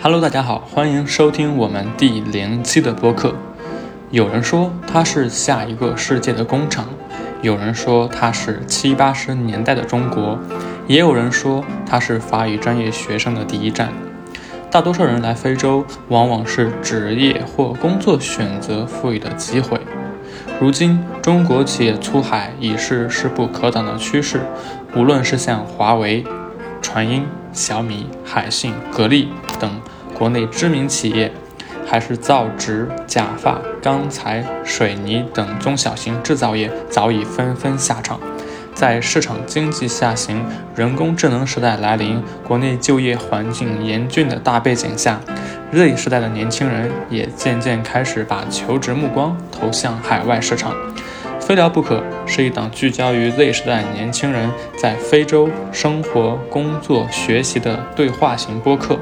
Hello，大家好，欢迎收听我们第零期的播客。有人说它是下一个世界的工厂，有人说它是七八十年代的中国，也有人说它是法语专业学生的第一站。大多数人来非洲，往往是职业或工作选择赋予的机会。如今，中国企业出海已是势不可挡的趋势，无论是像华为、传音、小米、海信、格力等。国内知名企业，还是造纸、假发、钢材、水泥等中小型制造业，早已纷纷下场。在市场经济下行、人工智能时代来临、国内就业环境严峻的大背景下，Z 时代的年轻人也渐渐开始把求职目光投向海外市场。非聊不可是一档聚焦于 Z 时代年轻人在非洲生活、工作、学习的对话型播客。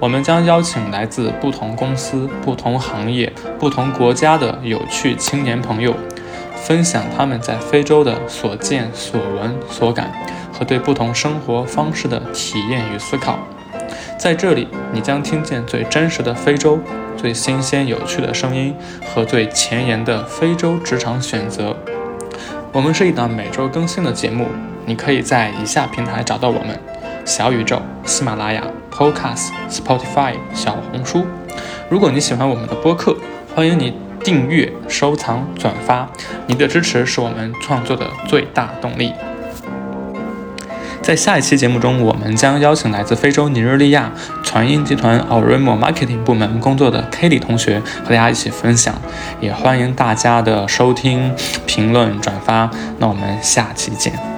我们将邀请来自不同公司、不同行业、不同国家的有趣青年朋友，分享他们在非洲的所见所闻所感和对不同生活方式的体验与思考。在这里，你将听见最真实的非洲。最新鲜有趣的声音和最前沿的非洲职场选择。我们是一档每周更新的节目，你可以在以下平台找到我们：小宇宙、喜马拉雅、Podcast、Spotify、小红书。如果你喜欢我们的播客，欢迎你订阅、收藏、转发，你的支持是我们创作的最大动力。在下一期节目中，我们将邀请来自非洲尼日利亚传音集团 Auremo Marketing 部门工作的 Kelly 同学和大家一起分享，也欢迎大家的收听、评论、转发。那我们下期见。